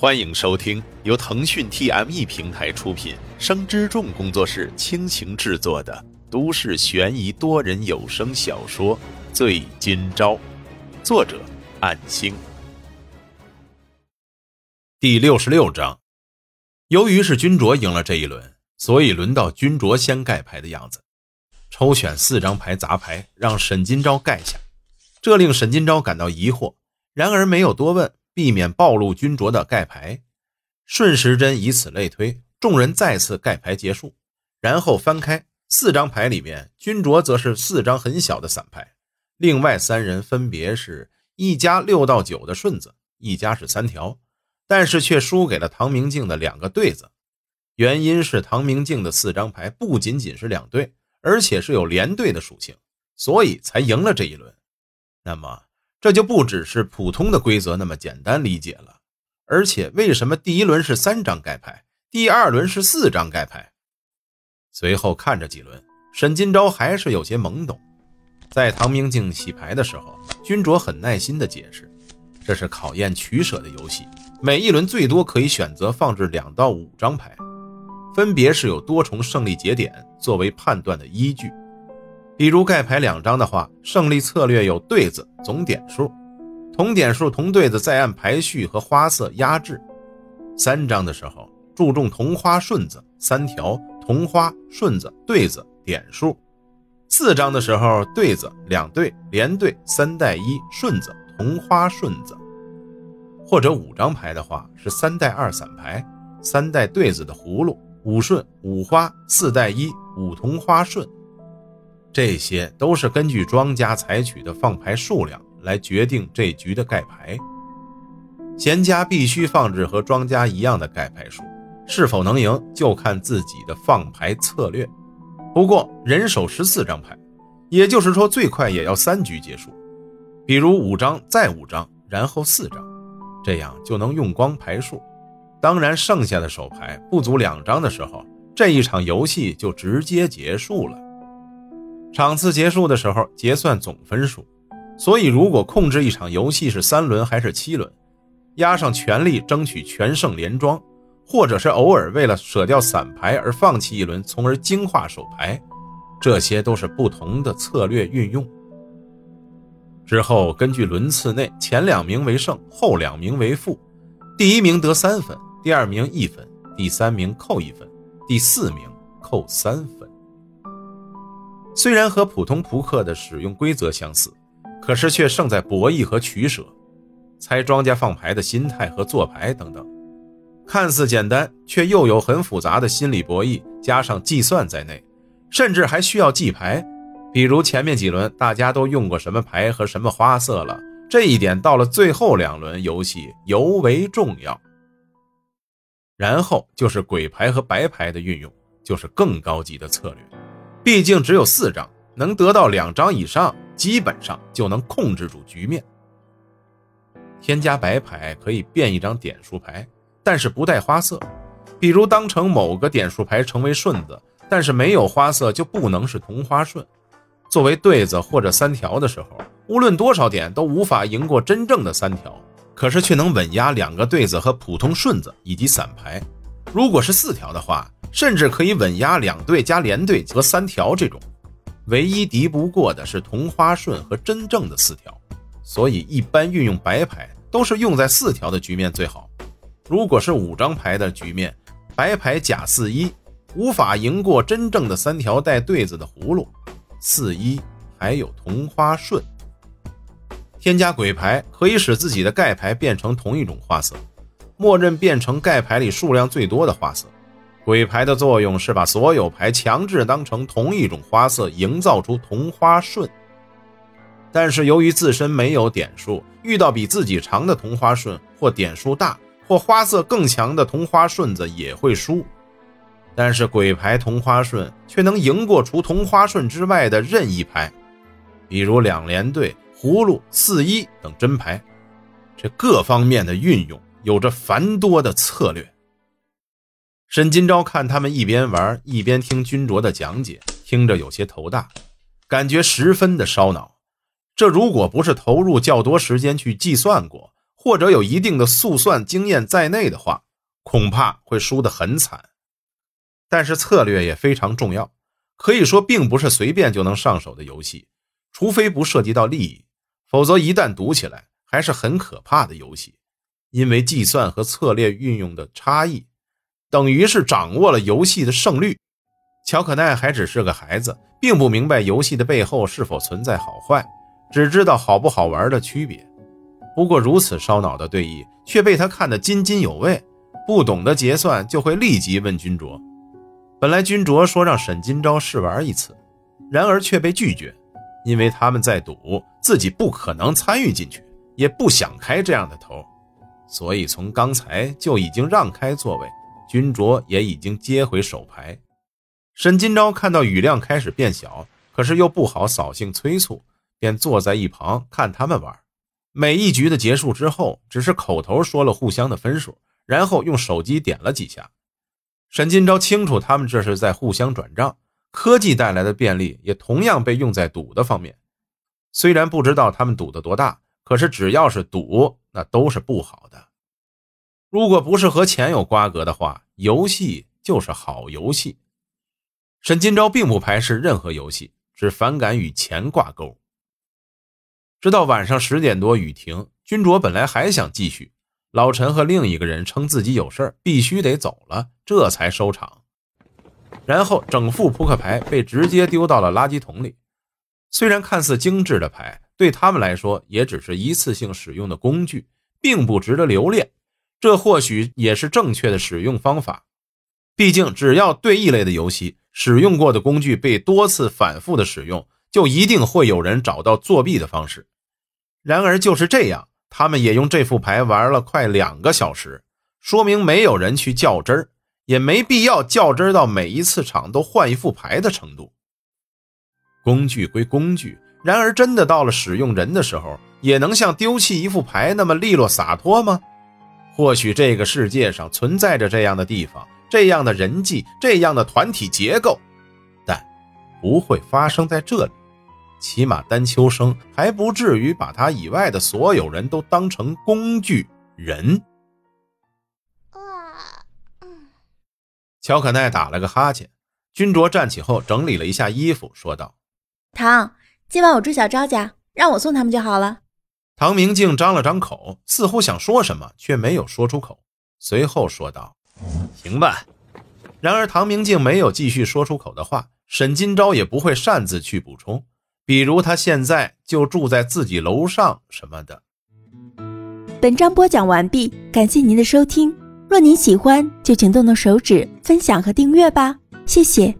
欢迎收听由腾讯 TME 平台出品、生之众工作室倾情制作的都市悬疑多人有声小说《醉今朝》，作者：暗星。第六十六章。由于是君卓赢了这一轮，所以轮到君卓先盖牌的样子。抽选四张牌杂牌，让沈金钊盖下，这令沈金钊感到疑惑，然而没有多问。避免暴露君卓的盖牌，顺时针以此类推，众人再次盖牌结束，然后翻开四张牌里面，君卓则是四张很小的散牌，另外三人分别是一家六到九的顺子，一家是三条，但是却输给了唐明镜的两个对子，原因是唐明镜的四张牌不仅仅是两对，而且是有连对的属性，所以才赢了这一轮。那么。这就不只是普通的规则那么简单理解了，而且为什么第一轮是三张盖牌，第二轮是四张盖牌？随后看着几轮，沈金钊还是有些懵懂。在唐明镜洗牌的时候，君卓很耐心地解释，这是考验取舍的游戏，每一轮最多可以选择放置两到五张牌，分别是有多重胜利节点作为判断的依据。比如盖牌两张的话，胜利策略有对子总点数，同点数同对子再按排序和花色压制。三张的时候注重同花顺子三条，同花顺子对子点数。四张的时候对子两对连对三带一顺子同花顺子，或者五张牌的话是三带二散牌，三带对子的葫芦五顺五花四带一五同花顺。这些都是根据庄家采取的放牌数量来决定这局的盖牌。闲家必须放置和庄家一样的盖牌数，是否能赢就看自己的放牌策略。不过人手十四张牌，也就是说最快也要三局结束。比如五张再五张，然后四张，这样就能用光牌数。当然，剩下的手牌不足两张的时候，这一场游戏就直接结束了。场次结束的时候结算总分数，所以如果控制一场游戏是三轮还是七轮，压上全力争取全胜连庄，或者是偶尔为了舍掉散牌而放弃一轮，从而精化手牌，这些都是不同的策略运用。之后根据轮次内前两名为胜，后两名为负，第一名得三分，第二名一分，第三名扣一分，第四名扣三分。虽然和普通扑克的使用规则相似，可是却胜在博弈和取舍，猜庄家放牌的心态和做牌等等，看似简单，却又有很复杂的心理博弈加上计算在内，甚至还需要记牌。比如前面几轮大家都用过什么牌和什么花色了，这一点到了最后两轮游戏尤为重要。然后就是鬼牌和白牌的运用，就是更高级的策略。毕竟只有四张，能得到两张以上，基本上就能控制住局面。添加白牌可以变一张点数牌，但是不带花色。比如当成某个点数牌成为顺子，但是没有花色就不能是同花顺。作为对子或者三条的时候，无论多少点都无法赢过真正的三条，可是却能稳压两个对子和普通顺子以及散牌。如果是四条的话，甚至可以稳压两对加连对和三条这种，唯一敌不过的是同花顺和真正的四条，所以一般运用白牌都是用在四条的局面最好。如果是五张牌的局面，白牌假四一无法赢过真正的三条带对子的葫芦，四一还有同花顺。添加鬼牌可以使自己的盖牌变成同一种花色，默认变成盖牌里数量最多的花色。鬼牌的作用是把所有牌强制当成同一种花色，营造出同花顺。但是由于自身没有点数，遇到比自己长的同花顺，或点数大，或花色更强的同花顺子也会输。但是鬼牌同花顺却能赢过除同花顺之外的任意牌，比如两连对、葫芦、四一等真牌。这各方面的运用有着繁多的策略。沈金钊看他们一边玩一边听君卓的讲解，听着有些头大，感觉十分的烧脑。这如果不是投入较多时间去计算过，或者有一定的速算经验在内的话，恐怕会输得很惨。但是策略也非常重要，可以说并不是随便就能上手的游戏，除非不涉及到利益，否则一旦赌起来还是很可怕的游戏。因为计算和策略运用的差异，等于是掌握了游戏的胜率。乔可奈还只是个孩子，并不明白游戏的背后是否存在好坏，只知道好不好玩的区别。不过如此烧脑的对弈，却被他看得津津有味。不懂得结算，就会立即问君卓。本来君卓说让沈金钊试玩一次，然而却被拒绝，因为他们在赌，自己不可能参与进去，也不想开这样的头。所以从刚才就已经让开座位，君卓也已经接回手牌。沈金钊看到雨量开始变小，可是又不好扫兴催促，便坐在一旁看他们玩。每一局的结束之后，只是口头说了互相的分数，然后用手机点了几下。沈金钊清楚他们这是在互相转账，科技带来的便利也同样被用在赌的方面。虽然不知道他们赌的多大。可是只要是赌，那都是不好的。如果不是和钱有瓜葛的话，游戏就是好游戏。沈金钊并不排斥任何游戏，只反感与钱挂钩。直到晚上十点多，雨停，君卓本来还想继续，老陈和另一个人称自己有事必须得走了，这才收场。然后整副扑克牌被直接丢到了垃圾桶里。虽然看似精致的牌。对他们来说，也只是一次性使用的工具，并不值得留恋。这或许也是正确的使用方法。毕竟，只要对弈类的游戏使用过的工具被多次反复的使用，就一定会有人找到作弊的方式。然而，就是这样，他们也用这副牌玩了快两个小时，说明没有人去较真儿，也没必要较真儿到每一次场都换一副牌的程度。工具归工具。然而，真的到了使用人的时候，也能像丢弃一副牌那么利落洒脱吗？或许这个世界上存在着这样的地方，这样的人际，这样的团体结构，但不会发生在这里。起码丹秋生还不至于把他以外的所有人都当成工具人。乔可奈打了个哈欠，君卓站起后整理了一下衣服，说道：“唐。”今晚我住小昭家，让我送他们就好了。唐明镜张了张口，似乎想说什么，却没有说出口。随后说道：“行吧。”然而唐明镜没有继续说出口的话，沈金钊也不会擅自去补充，比如他现在就住在自己楼上什么的。本章播讲完毕，感谢您的收听。若您喜欢，就请动动手指分享和订阅吧，谢谢。